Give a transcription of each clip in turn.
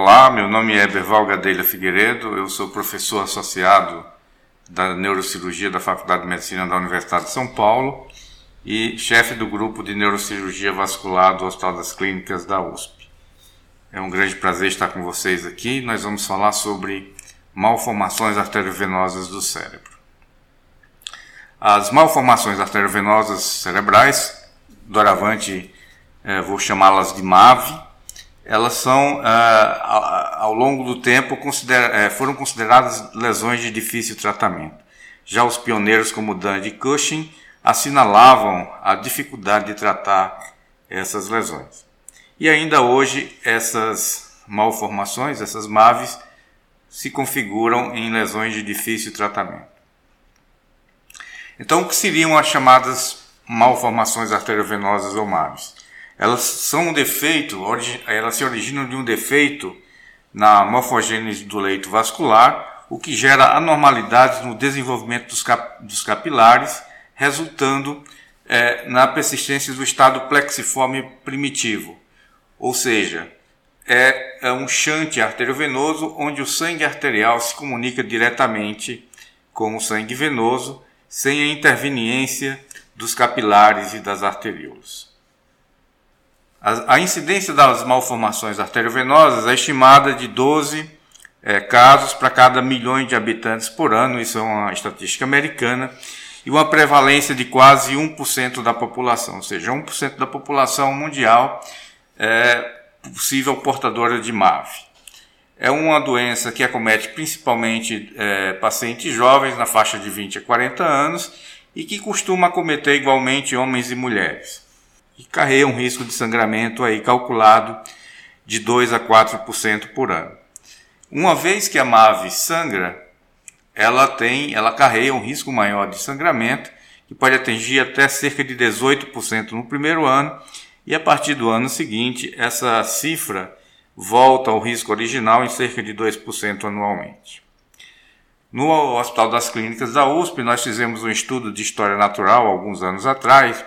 Olá, meu nome é Berval Gadelha Figueiredo, eu sou professor associado da Neurocirurgia da Faculdade de Medicina da Universidade de São Paulo e chefe do grupo de Neurocirurgia Vascular do Hospital das Clínicas da USP. É um grande prazer estar com vocês aqui. Nós vamos falar sobre malformações arteriovenosas do cérebro. As malformações arteriovenosas cerebrais, doravante eh, vou chamá-las de MAV, elas são, ah, ao longo do tempo, eh, foram consideradas lesões de difícil tratamento. Já os pioneiros como Dan e Cushing assinalavam a dificuldade de tratar essas lesões. E ainda hoje, essas malformações, essas MAVs, se configuram em lesões de difícil tratamento. Então, o que seriam as chamadas malformações arteriovenosas ou MAVs? Elas são um defeito, elas se originam de um defeito na morfogênese do leito vascular, o que gera anormalidades no desenvolvimento dos, cap dos capilares, resultando é, na persistência do estado plexiforme primitivo, ou seja, é, é um chante arteriovenoso onde o sangue arterial se comunica diretamente com o sangue venoso, sem a interveniência dos capilares e das arteríolas. A, incidência das malformações arteriovenosas é estimada de 12 é, casos para cada milhão de habitantes por ano, isso é uma estatística americana, e uma prevalência de quase 1% da população, ou seja, 1% da população mundial é possível portadora de MAV. É uma doença que acomete principalmente é, pacientes jovens na faixa de 20 a 40 anos e que costuma acometer igualmente homens e mulheres e carrega um risco de sangramento aí calculado de 2 a 4% por ano. Uma vez que a MAVE sangra, ela tem, ela carrega um risco maior de sangramento, que pode atingir até cerca de 18% no primeiro ano, e a partir do ano seguinte, essa cifra volta ao risco original em cerca de 2% anualmente. No Hospital das Clínicas da USP, nós fizemos um estudo de história natural alguns anos atrás,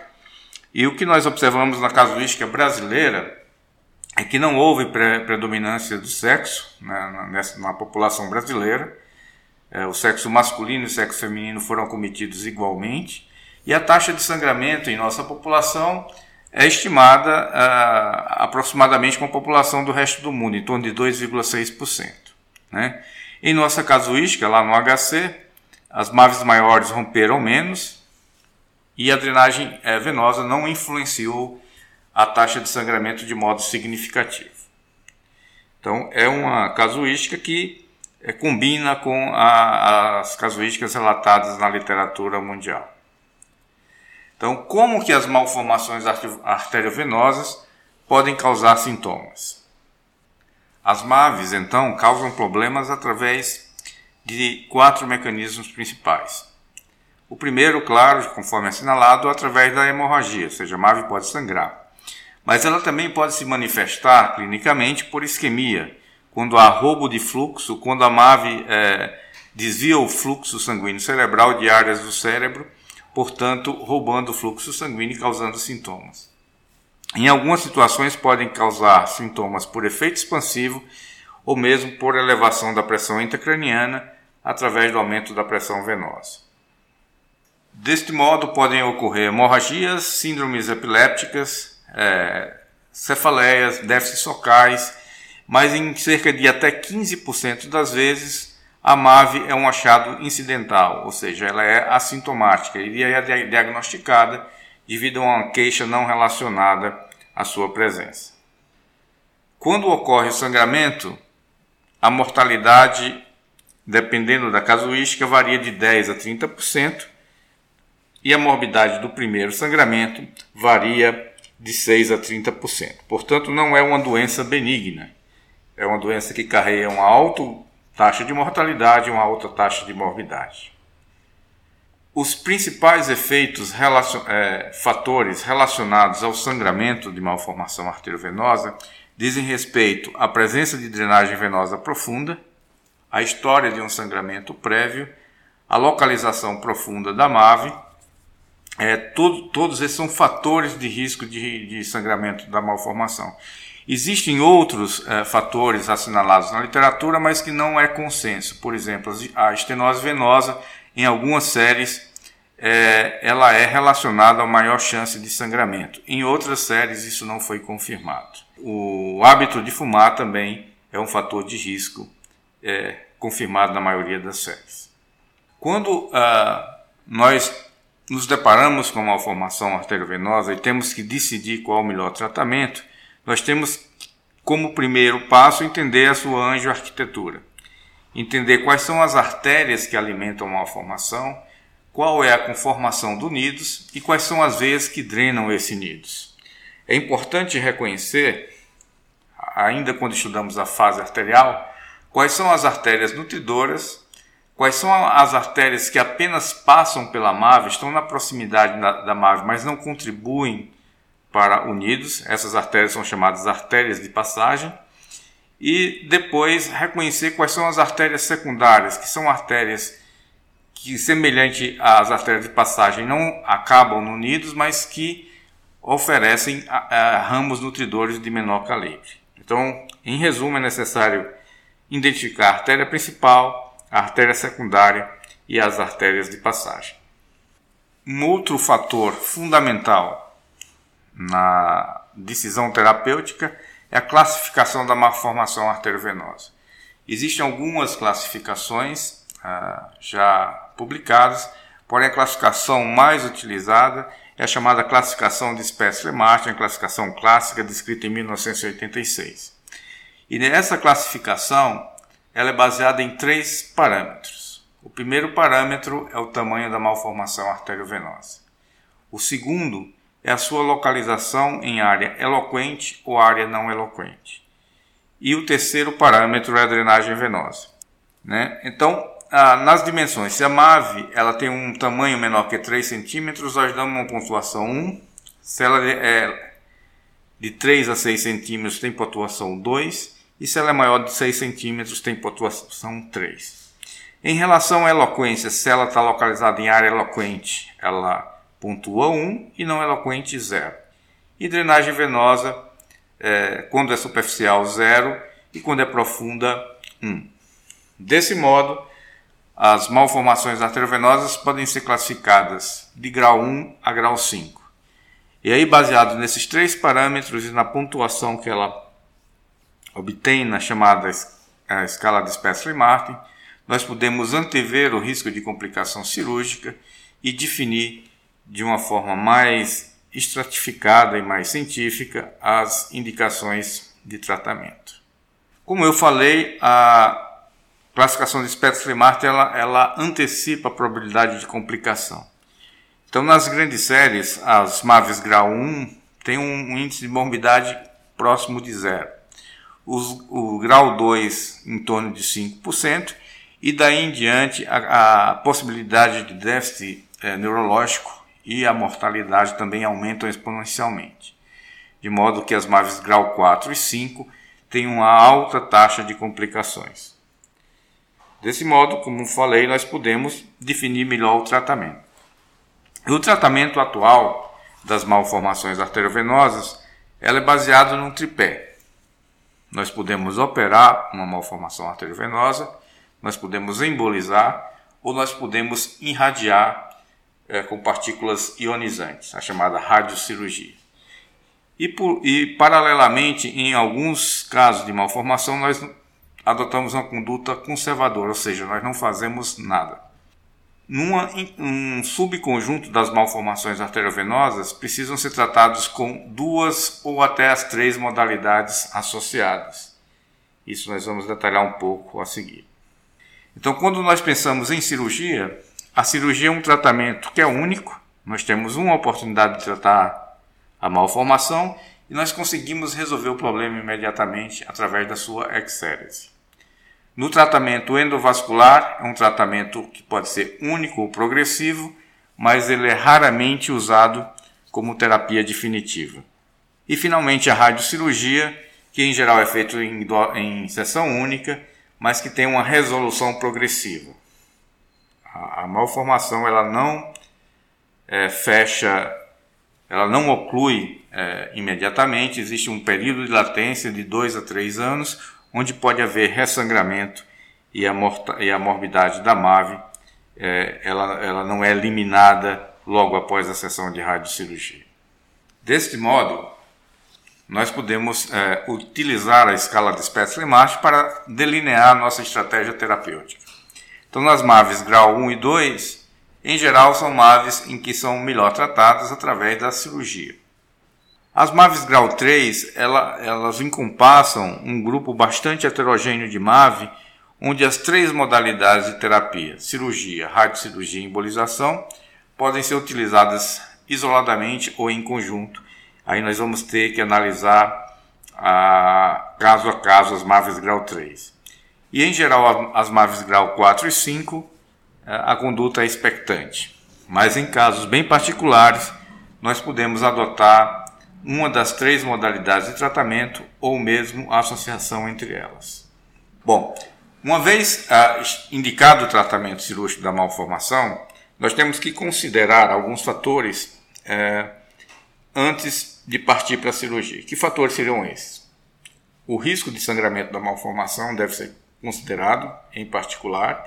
e o que nós observamos na casuística brasileira é que não houve predominância do sexo né, nessa, na população brasileira. É, o sexo masculino e o sexo feminino foram cometidos igualmente. E a taxa de sangramento em nossa população é estimada uh, aproximadamente com a população do resto do mundo, em torno de 2,6%. Né? Em nossa casuística, lá no HC, as maves maiores romperam menos, e a drenagem é, venosa não influenciou a taxa de sangramento de modo significativo. Então, é uma casuística que é, combina com a, as casuísticas relatadas na literatura mundial. Então, como que as malformações arteriovenosas podem causar sintomas? As MAVs, então, causam problemas através de quatro mecanismos principais. O primeiro, claro, conforme assinalado, através da hemorragia, ou seja, a MAVE pode sangrar. Mas ela também pode se manifestar clinicamente por isquemia, quando há roubo de fluxo, quando a MAVE é, desvia o fluxo sanguíneo cerebral de áreas do cérebro, portanto, roubando o fluxo sanguíneo e causando sintomas. Em algumas situações podem causar sintomas por efeito expansivo ou mesmo por elevação da pressão intracraniana através do aumento da pressão venosa. Deste modo, podem ocorrer hemorragias, síndromes epilépticas, é, cefaleias, déficits focais, mas em cerca de até 15% das vezes a MAVE é um achado incidental, ou seja, ela é assintomática e é diagnosticada devido a uma queixa não relacionada à sua presença. Quando ocorre o sangramento, a mortalidade, dependendo da casuística, varia de 10 a 30%, e a morbidade do primeiro sangramento varia de 6 a 30%. Portanto, não é uma doença benigna é uma doença que carrega uma alta taxa de mortalidade e uma alta taxa de morbidade. Os principais efeitos, relacion, é, fatores relacionados ao sangramento de malformação arteriovenosa dizem respeito à presença de drenagem venosa profunda, à história de um sangramento prévio, à localização profunda da MAVE. É, todo, todos esses são fatores de risco de, de sangramento da malformação. Existem outros é, fatores assinalados na literatura, mas que não é consenso. Por exemplo, a estenose venosa, em algumas séries, é, ela é relacionada a maior chance de sangramento. Em outras séries, isso não foi confirmado. O hábito de fumar também é um fator de risco é, confirmado na maioria das séries. Quando ah, nós nos deparamos com uma malformação arteriovenosa e temos que decidir qual o melhor tratamento, nós temos como primeiro passo entender a sua angioarquitetura, entender quais são as artérias que alimentam a malformação, qual é a conformação do nidos e quais são as veias que drenam esse nidos. É importante reconhecer, ainda quando estudamos a fase arterial, quais são as artérias nutridoras, quais são as artérias que apenas passam pela MAVE, estão na proximidade da, da MAVE, mas não contribuem para unidos. Essas artérias são chamadas artérias de passagem. E depois reconhecer quais são as artérias secundárias, que são artérias que, semelhante às artérias de passagem, não acabam no nidos, mas que oferecem a, a, ramos nutridores de menor calibre. Então, em resumo, é necessário identificar a artéria principal, a artéria secundária e as artérias de passagem. Um outro fator fundamental na decisão terapêutica é a classificação da malformação arteriovenosa. Existem algumas classificações ah, já publicadas, porém a classificação mais utilizada é a chamada classificação de Spessler-Martin, a classificação clássica descrita em 1986. E nessa classificação, ela é baseada em três parâmetros. O primeiro parâmetro é o tamanho da malformação arteriovenosa. O segundo é a sua localização em área eloquente ou área não eloquente. E o terceiro parâmetro é a drenagem venosa. Né? Então, ah, nas dimensões, se a MAVE ela tem um tamanho menor que 3 centímetros, nós damos uma pontuação 1. Se ela é de 3 a 6 centímetros, tem pontuação 2. E se ela é maior de 6 centímetros, tem pontuação 3. Em relação à eloquência, se ela está localizada em área eloquente, ela pontua 1 e não eloquente 0. E drenagem venosa, é, quando é superficial, 0 e quando é profunda, 1. Desse modo, as malformações arteriovenosas podem ser classificadas de grau 1 a grau 5. E aí, baseado nesses três parâmetros e na pontuação que ela obtém na chamada a escala de Spessler-Martin, nós podemos antever o risco de complicação cirúrgica e definir de uma forma mais estratificada e mais científica as indicações de tratamento. Como eu falei, a classificação de Spetz-Lemart ela, ela antecipa a probabilidade de complicação. Então, nas grandes séries, as MAVES grau 1 têm um, índice de morbidade próximo de zero. Os, o grau 2 em torno de 5%, e daí em diante a, a possibilidade de déficit é, neurológico e a mortalidade também aumentam exponencialmente, de modo que as MAVs grau 4 e 5 têm uma alta taxa de complicações. Desse modo, como falei, nós podemos definir melhor o tratamento. O tratamento atual das malformações arteriovenosas ela é baseado num tripé. Nós podemos operar uma malformação arteriovenosa, nós podemos embolizar ou nós podemos irradiar é, com partículas ionizantes, a chamada radiocirurgia. E, por, e, paralelamente, em alguns casos de malformação, nós adotamos uma conduta conservadora, ou seja, nós não fazemos nada. Numa, um subconjunto das malformações arteriovenosas precisam ser tratados com duas ou até as três modalidades associadas. Isso nós vamos detalhar um pouco a seguir. Então, quando nós pensamos em cirurgia, a cirurgia é um tratamento que é único, nós temos uma oportunidade de tratar a malformação e nós conseguimos resolver o problema imediatamente através da sua exérese. No tratamento endovascular, é um tratamento que pode ser único ou progressivo, mas ele é raramente usado como terapia definitiva. E finalmente a radiocirurgia, que em geral é feita em, em sessão única, mas que tem uma resolução progressiva. A, a malformação ela não é, fecha, ela não oclui é, imediatamente, existe um período de latência de 2 a 3 anos, onde pode haver ressangramento e a, morta, e a morbidade da MAVE é, ela, ela não é eliminada logo após a sessão de radiocirurgia. Deste modo, nós podemos é, utilizar a escala de Spetzler-Marsh para delinear nossa estratégia terapêutica. Então, nas MAVES grau 1 e 2, em geral, são MAVES em que são melhor tratadas através da cirurgia. As MAVs grau 3, ela, elas encompassam um grupo bastante heterogêneo de MAV, onde as três modalidades de terapia, cirurgia, radiocirurgia e embolização, podem ser utilizadas isoladamente ou em conjunto. Aí nós vamos ter que analisar a, caso a caso as MAVs grau 3. E em geral, as MAVs grau 4 e 5, a conduta é expectante. Mas em casos bem particulares, nós podemos adotar uma das três modalidades de tratamento ou mesmo a associação entre elas. Bom, uma vez ah, indicado o tratamento cirúrgico da malformação, nós temos que considerar alguns fatores eh, antes de partir para a cirurgia. Que fatores seriam esses? O risco de sangramento da malformação deve ser considerado, em particular.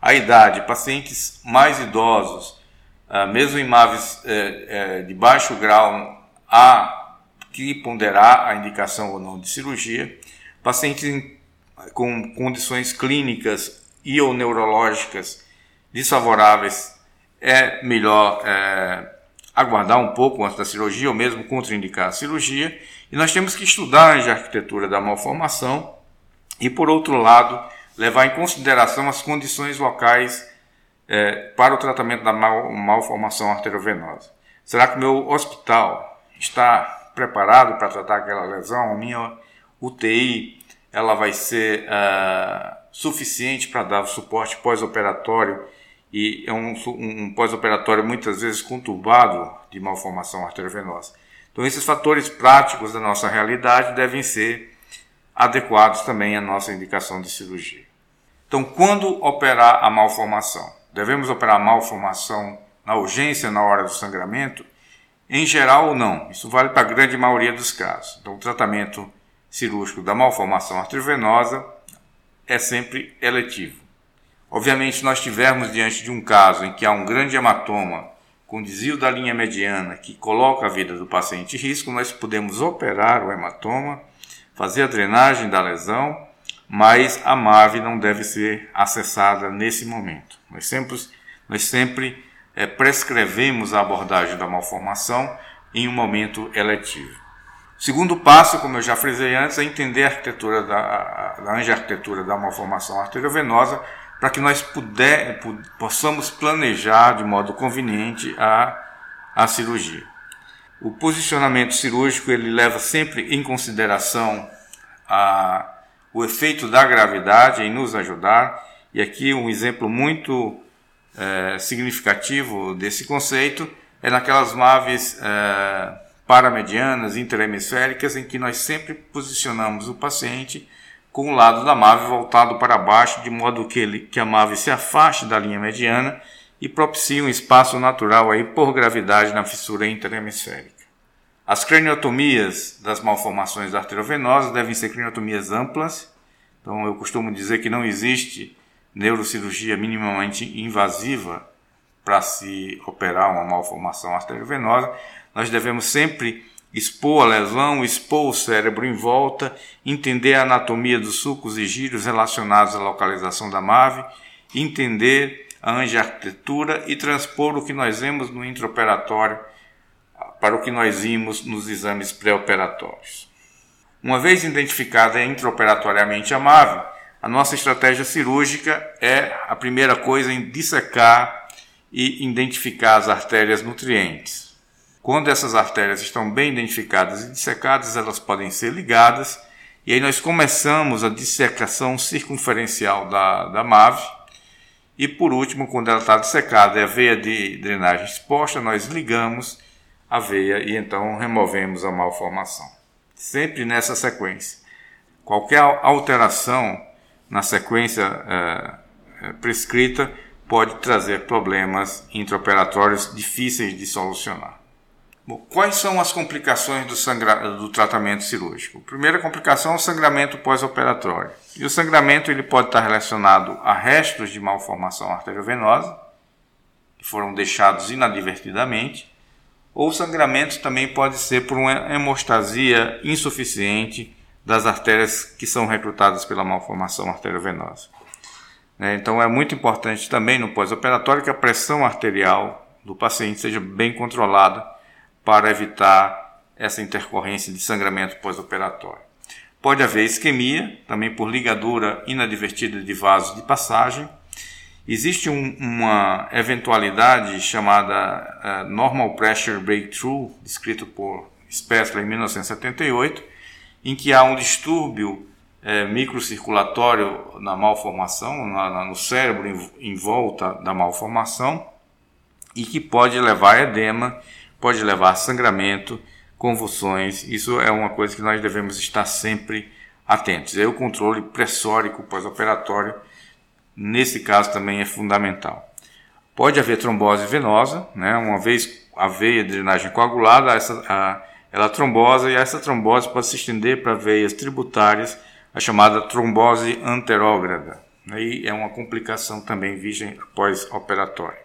A idade, pacientes mais idosos, ah, mesmo em eh, eh, de baixo grau há que ponderar a indicação ou não de cirurgia. Pacientes com condições clínicas e ou neurológicas desfavoráveis é melhor é, aguardar um pouco antes da cirurgia ou mesmo contraindicar a cirurgia. E nós temos que estudar a arquitetura da malformação e, por outro lado, levar em consideração as condições locais é, para o tratamento da mal, malformação arteriovenosa. Será que o meu hospital está preparado para tratar aquela lesão, a minha UTI ela vai ser uh, suficiente para dar suporte pós-operatório e é um, um pós-operatório muitas vezes conturbado de malformação arteriovenosa. Então esses fatores práticos da nossa realidade devem ser adequados também à nossa indicação de cirurgia. Então, quando operar a malformação? Devemos operar a malformação na urgência, na hora do sangramento? Em geral, não. Isso vale para a grande maioria dos casos. Então, o tratamento cirúrgico da malformação arteriovenosa é sempre eletivo. Obviamente, se nós estivermos diante de um caso em que há um grande hematoma com desvio da linha mediana que coloca a vida do paciente em risco, nós podemos operar o hematoma, fazer a drenagem da lesão, mas a MAVE não deve ser acessada nesse momento. Nós sempre, nós sempre é, prescrevemos a abordagem da malformação em um momento eletivo. Segundo passo, como eu já frisei antes, é entender a arquitetura da, a arquitetura da malformação arteriovenosa para que nós puder, possamos planejar de modo conveniente a, a cirurgia. O posicionamento cirúrgico ele leva sempre em consideração a, o efeito da gravidade em nos ajudar, e aqui um exemplo muito é, significativo desse conceito é naquelas naves é, paramedianas, interhemisféricas, em que nós sempre posicionamos o paciente com o lado da nave voltado para baixo, de modo que, ele, que a nave se afaste da linha mediana e propicie um espaço natural aí por gravidade na fissura interhemisférica. As craniotomias das malformações arteriovenosas devem ser craniotomias amplas, então eu costumo dizer que não existe neurocirurgia minimamente invasiva para se operar uma malformação arteriovenosa, nós devemos sempre expor a lesão, expor o cérebro em volta, entender a anatomia dos sucos e giros relacionados à localização da MAVE, entender a angiarquitetura e transpor o que nós vemos no intraoperatório para o que nós vimos nos exames pré-operatórios. Uma vez identificada intraoperatoriamente a MAVE, a nossa estratégia cirúrgica é a primeira coisa em dissecar e identificar as artérias nutrientes. Quando essas artérias estão bem identificadas e dissecadas, elas podem ser ligadas, e aí nós começamos a dissecação circunferencial da, da MAVE, e por último, quando ela está dissecada e a veia de drenagem exposta, nós ligamos a veia e então removemos a malformação. Sempre nessa sequência. Qualquer alteração na sequência é, prescrita pode trazer problemas intraoperatórios difíceis de solucionar. Bom, quais são as complicações do, sangra... do tratamento cirúrgico? Primeira complicação é o sangramento pós-operatório. E o sangramento ele pode estar relacionado a restos de malformação arteriovenosa, que foram deixados inadvertidamente, ou o sangramento também pode ser por uma hemostasia insuficiente das artérias que são recrutadas pela malformação arteriovenosa. Né, então é muito importante também no pós-operatório que a pressão arterial do paciente seja bem controlada para evitar essa intercorrência de sangramento pós-operatório. Pode haver isquemia, também por ligadura inadvertida de vasos de passagem. Existe um, uma eventualidade chamada uh, Normal Pressure Breakthrough, descrito por Spessler em 1978, em que há um distúrbio é, microcirculatório na malformação, na, na, no cérebro em, em, volta da malformação, e que pode levar a edema, pode levar a sangramento, convulsões. Isso é uma coisa que nós devemos estar sempre atentos. E aí, o controle pressórico pós-operatório, nesse caso, também é fundamental. Pode haver trombose venosa, né? uma vez a veia de drenagem coagulada, essa, a, ela trombosa e essa trombose pode se estender para veias tributárias, a chamada trombose anterógrada. Aí é uma complicação também virgem pós-operatória.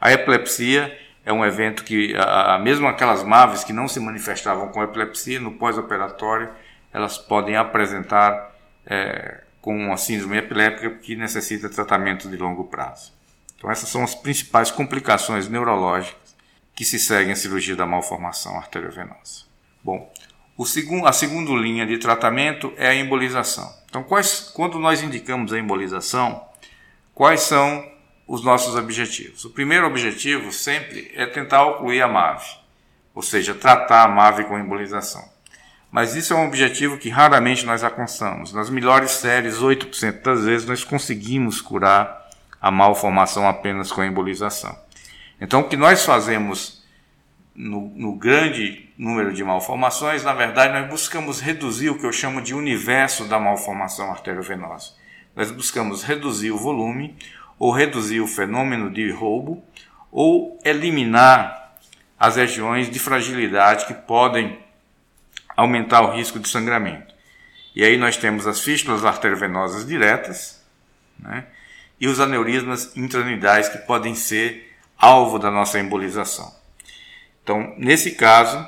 A epilepsia é um evento que, a, mesmo aquelas MAVs que não se manifestavam com epilepsia no pós-operatório, elas podem apresentar é, com uma síndrome epiléptica que necessita tratamento de longo prazo. Então, essas são as principais complicações neurológicas que se seguem a cirurgia da malformação arteriovenosa. Bom, segundo, a segunda linha de tratamento é a embolização. Então, quais, quando nós indicamos a embolização, quais são os nossos objetivos? O primeiro objetivo sempre é tentar ocluir a MAVE, ou seja, tratar a MAVE com embolização. Mas isso é um objetivo que raramente nós alcançamos. Nas melhores séries, 8% das vezes, nós conseguimos curar a malformação apenas com a embolização. Então, o que nós fazemos no, no, grande número de malformações, na verdade, nós buscamos reduzir o que eu chamo de universo da malformação arteriovenosa. Nós buscamos reduzir o volume, ou reduzir o fenômeno de roubo, ou eliminar as regiões de fragilidade que podem aumentar o risco de sangramento. E aí nós temos as fístulas arteriovenosas diretas né, e os aneurismas intranidais que podem ser alvo da nossa embolização. Então, nesse caso,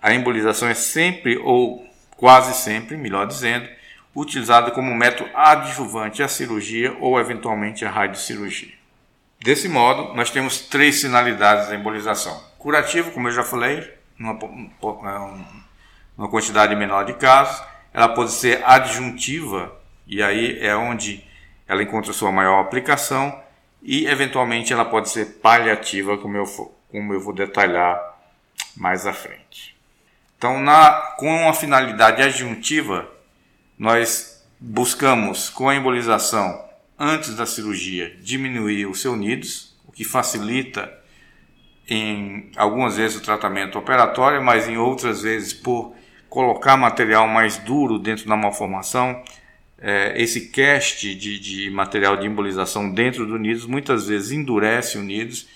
a embolização é sempre ou quase sempre, melhor dizendo, utilizada como método adjuvante à cirurgia ou eventualmente à radiocirurgia. Desse modo, nós temos três finalidades da embolização: curativo, como eu já falei, numa, numa quantidade menor de casos, ela pode ser adjuntiva, e aí é onde ela encontra sua maior aplicação, e eventualmente ela pode ser paliativa, como eu, como eu vou detalhar mais à frente. Então, na, com a finalidade adjuntiva, nós buscamos, com a embolização antes da cirurgia, diminuir os seus o que facilita em algumas vezes o tratamento operatório, mas em outras vezes por colocar material mais duro dentro da malformação, é, esse cast de, de, material de embolização dentro do nidos muitas vezes endurece o nidos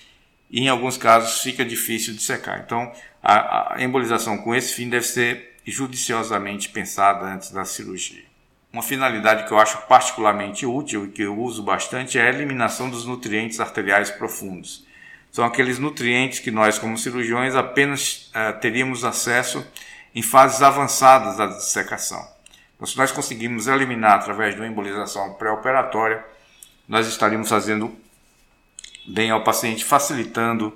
e em alguns casos fica difícil de secar. Então, a, a embolização com esse fim deve ser judiciosamente pensada antes da cirurgia. Uma finalidade que eu acho particularmente útil e que eu uso bastante é a eliminação dos nutrientes arteriais profundos. São aqueles nutrientes que nós, como cirurgiões, apenas uh, teríamos acesso em fases avançadas da dissecação. Então, se nós conseguirmos eliminar através de uma embolização pré-operatória, nós estaríamos fazendo bem ao paciente, facilitando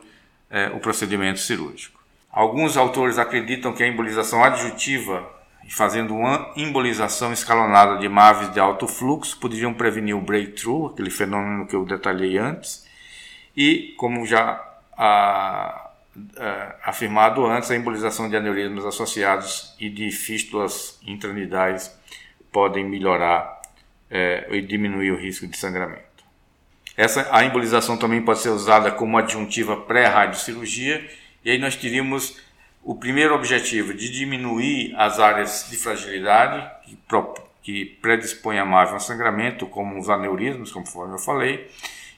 é, o procedimento cirúrgico. Alguns autores acreditam que a embolização adjutiva, fazendo uma embolização escalonada de MAVs de alto fluxo, poderiam prevenir o breakthrough, aquele fenômeno que eu detalhei antes, e como já a, uh, afirmado antes, a embolização de aneurismas associados e de fístulas intranidais podem melhorar uh, e diminuir o risco de sangramento. Essa, a embolização também pode ser usada como adjuntiva pré-radiocirurgia, e aí nós teríamos o primeiro objetivo de diminuir as áreas de fragilidade que, que predispõem a MAV ao sangramento, como os aneurismos, conforme eu falei,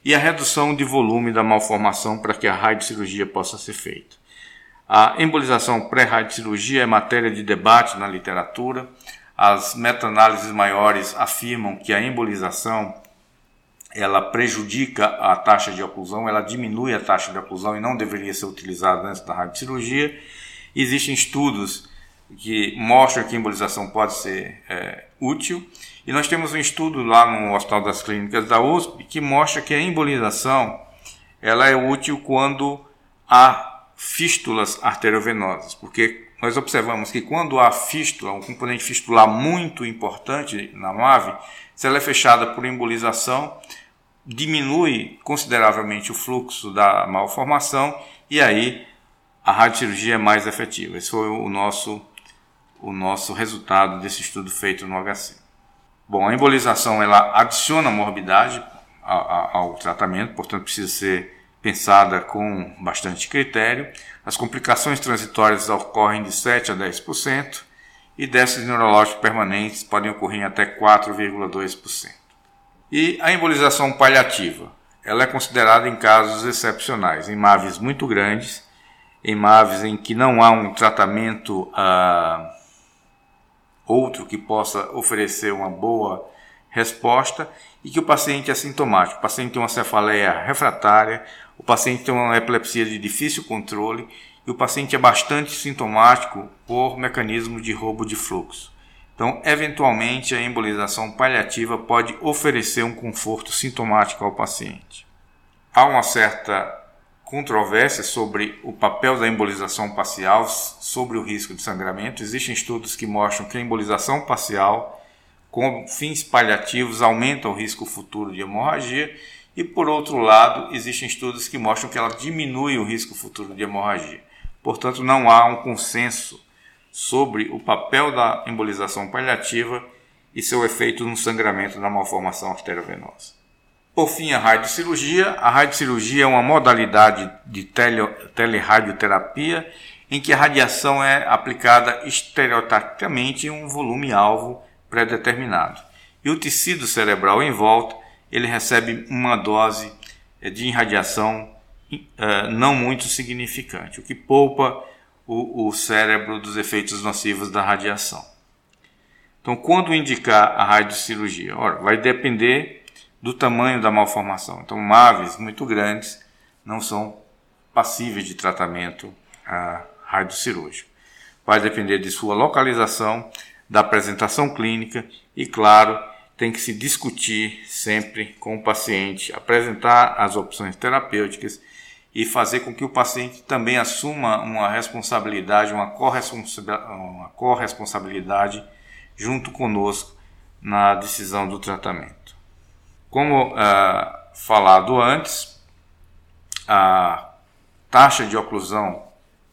e a redução de volume da malformação para que a radiocirurgia possa ser feita. A embolização pré-radiocirurgia é matéria de debate na literatura. As meta-análises maiores afirmam que a embolização ela prejudica a taxa de oclusão, ela diminui a taxa de oclusão e não deveria ser utilizada antes da radiocirurgia. Existem estudos que mostram que a embolização pode ser é, útil e nós temos um estudo lá no Hospital das Clínicas da USP que mostra que a embolização ela é útil quando há fístulas arteriovenosas, porque nós observamos que quando há fístula, um componente fistular muito importante na MAVE, se ela é fechada por embolização, diminui consideravelmente o fluxo da malformação e aí a radiocirurgia é mais efetiva. Esse foi o nosso, o nosso resultado desse estudo feito no HC. Bom, a embolização ela adiciona morbidade ao tratamento, portanto precisa ser pensada com bastante critério. As complicações transitórias ocorrem de 7 a 10% e déficits neurológicos permanentes podem ocorrer em até 4,2%. E a embolização paliativa, ela é considerada em casos excepcionais, em MAVs muito grandes, em MAVs em que não há um tratamento ah, outro que possa oferecer uma boa resposta e que o paciente é sintomático. O paciente tem uma cefaleia refratária, o paciente tem uma epilepsia de difícil controle e o paciente é bastante sintomático por mecanismo de roubo de fluxo. Então, eventualmente, a embolização paliativa pode oferecer um conforto sintomático ao paciente. Há uma certa controvérsia sobre o papel da embolização parcial sobre o risco de sangramento. Existem estudos que mostram que a embolização parcial com fins paliativos aumenta o risco futuro de hemorragia e por outro lado, existem estudos que mostram que ela diminui o risco futuro de hemorragia. Portanto, não há um consenso sobre o papel da embolização paliativa e seu efeito no sangramento da malformação arteriovenosa. Por fim, a radiocirurgia. A radiocirurgia é uma modalidade de tele, telerradioterapia em que a radiação é aplicada estereotacticamente em um volume-alvo pré-determinado. E o tecido cerebral em volta ele recebe uma dose eh, de irradiação uh, não muito significante, o que poupa o, o cérebro dos efeitos nocivos da radiação. Então, quando indicar a radiocirurgia? Ora, vai depender do tamanho da malformação. Então, MAVs muito grandes não são passíveis de tratamento ah, radiocirúrgico. Vai depender de sua localização, da apresentação clínica e, claro, tem que se discutir sempre com o paciente, apresentar as opções terapêuticas e fazer com que o paciente também assuma uma responsabilidade, uma corresponsabilidade junto conosco na decisão do tratamento. Como uh, falado antes, a taxa de oclusão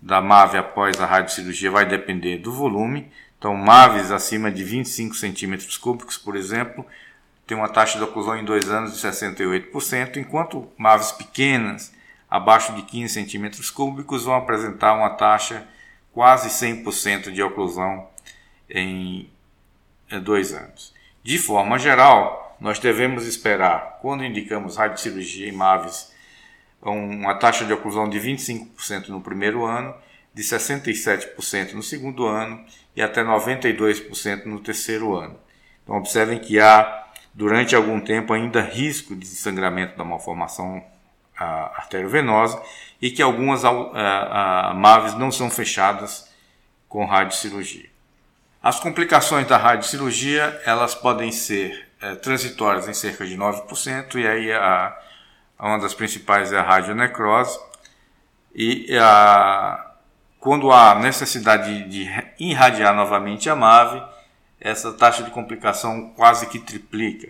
da MAVE após a radiocirurgia vai depender do volume. Então, MAVES acima de 25 centímetros cúbicos, por exemplo, tem uma taxa de oclusão em dois anos de 68%, enquanto MAVES pequenas, abaixo de 15 centímetros cúbicos, vão apresentar uma taxa quase 100% de oclusão em eh, dois anos. De forma geral, nós devemos esperar, quando indicamos radiocirurgia em MAVES, uma taxa de oclusão de 25% no primeiro ano, de 67% no segundo ano e até 92% no terceiro ano. Então, observem que há, durante algum tempo, ainda risco de sangramento da malformação arteriovenosa e que algumas MAVES não são fechadas com radiocirurgia. As complicações da radiocirurgia elas podem ser é, transitórias em cerca de 9%, e aí a, uma das principais é a radionecrose. E a, quando há necessidade de, de irradiar novamente a MAVE, essa taxa de complicação quase que triplica.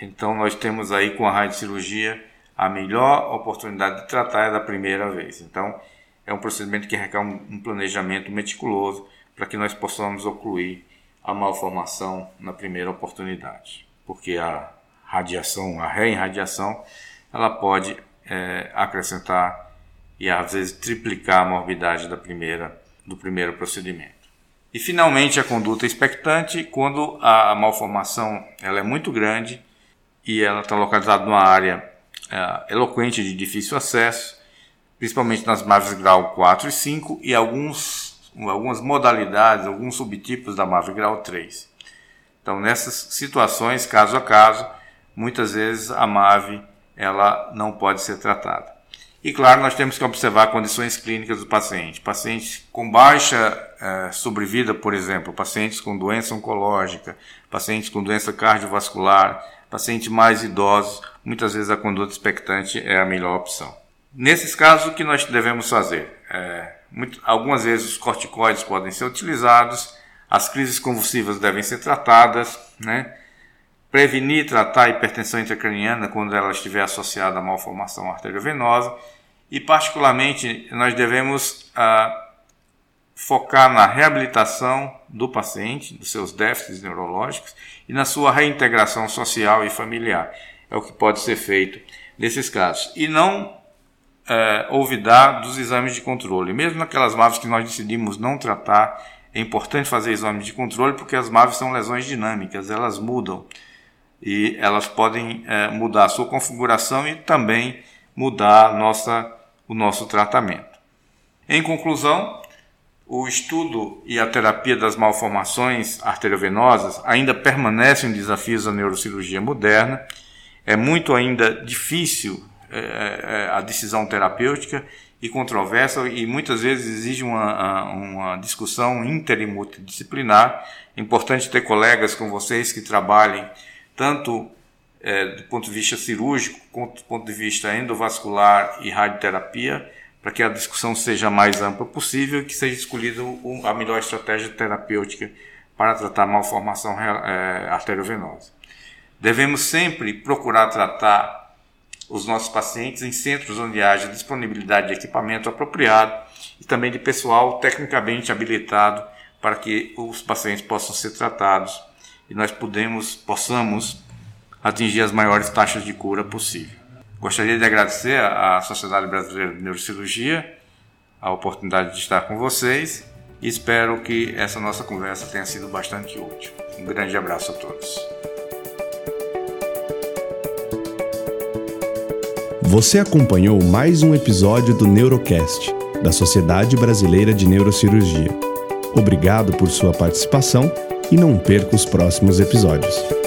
Então nós temos aí com a radiocirurgia a melhor oportunidade de tratar é da primeira vez. Então é um procedimento que requer um, um planejamento meticuloso para que nós possamos ocluir a malformação na primeira oportunidade, porque a radiação, a reirradiação, ela pode é, acrescentar e às vezes triplicar a morbidade da primeira, do primeiro procedimento. E finalmente a conduta expectante, quando a malformação ela é muito grande e ela está localizada numa área é, eloquente de difícil acesso, principalmente nas margens grau 4 e 5 e alguns, algumas modalidades, alguns subtipos da MAVE grau 3. Então, nessas situações, caso a caso, muitas vezes a MAVE ela não pode ser tratada. E claro, nós temos que observar condições clínicas do paciente. Pacientes com baixa eh, sobrevida, por exemplo, pacientes com doença oncológica, pacientes com doença cardiovascular, pacientes mais idosos, muitas vezes a conduta expectante é a melhor opção. Nesses casos, o que nós devemos fazer? É, muito, algumas vezes os corticoides podem ser utilizados, as crises convulsivas devem ser tratadas, né? prevenir e tratar a hipertensão intracraniana quando ela estiver associada à malformação arteriovenosa e, particularmente, nós devemos ah, focar na reabilitação do paciente, dos seus déficits neurológicos e na sua reintegração social e familiar. É o que pode ser feito nesses casos. E não é, olvidar dos exames de controle. Mesmo naquelas MAVs que nós decidimos não tratar, é importante fazer exames de controle porque as MAVs são lesões dinâmicas, elas mudam e elas podem é, mudar a sua configuração e também mudar nossa, o nosso tratamento. Em conclusão, o estudo e a terapia das malformações arteriovenosas ainda permanecem desafios da neurocirurgia moderna. É muito ainda difícil é, é, a decisão terapêutica e controversa e muitas vezes exige uma, uma discussão inter e multidisciplinar. É importante ter colegas com vocês que trabalhem tanto é, do ponto de vista cirúrgico quanto do ponto de vista endovascular e radioterapia, para que a discussão seja mais ampla possível e que seja escolhida a melhor estratégia terapêutica para tratar malformação é, arteriovenosa. Devemos sempre procurar tratar os nossos pacientes em centros onde haja disponibilidade de equipamento apropriado e também de pessoal tecnicamente habilitado para que os pacientes possam ser tratados e nós podemos, possamos atingir as maiores taxas de cura possível. Gostaria de agradecer à Sociedade Brasileira de Neurocirurgia a oportunidade de estar com vocês e espero que essa nossa conversa tenha sido bastante útil. Um grande abraço a todos. Você acompanhou mais um episódio do Neurocast, da Sociedade Brasileira de Neurocirurgia. Obrigado por sua participação e não perca os próximos episódios.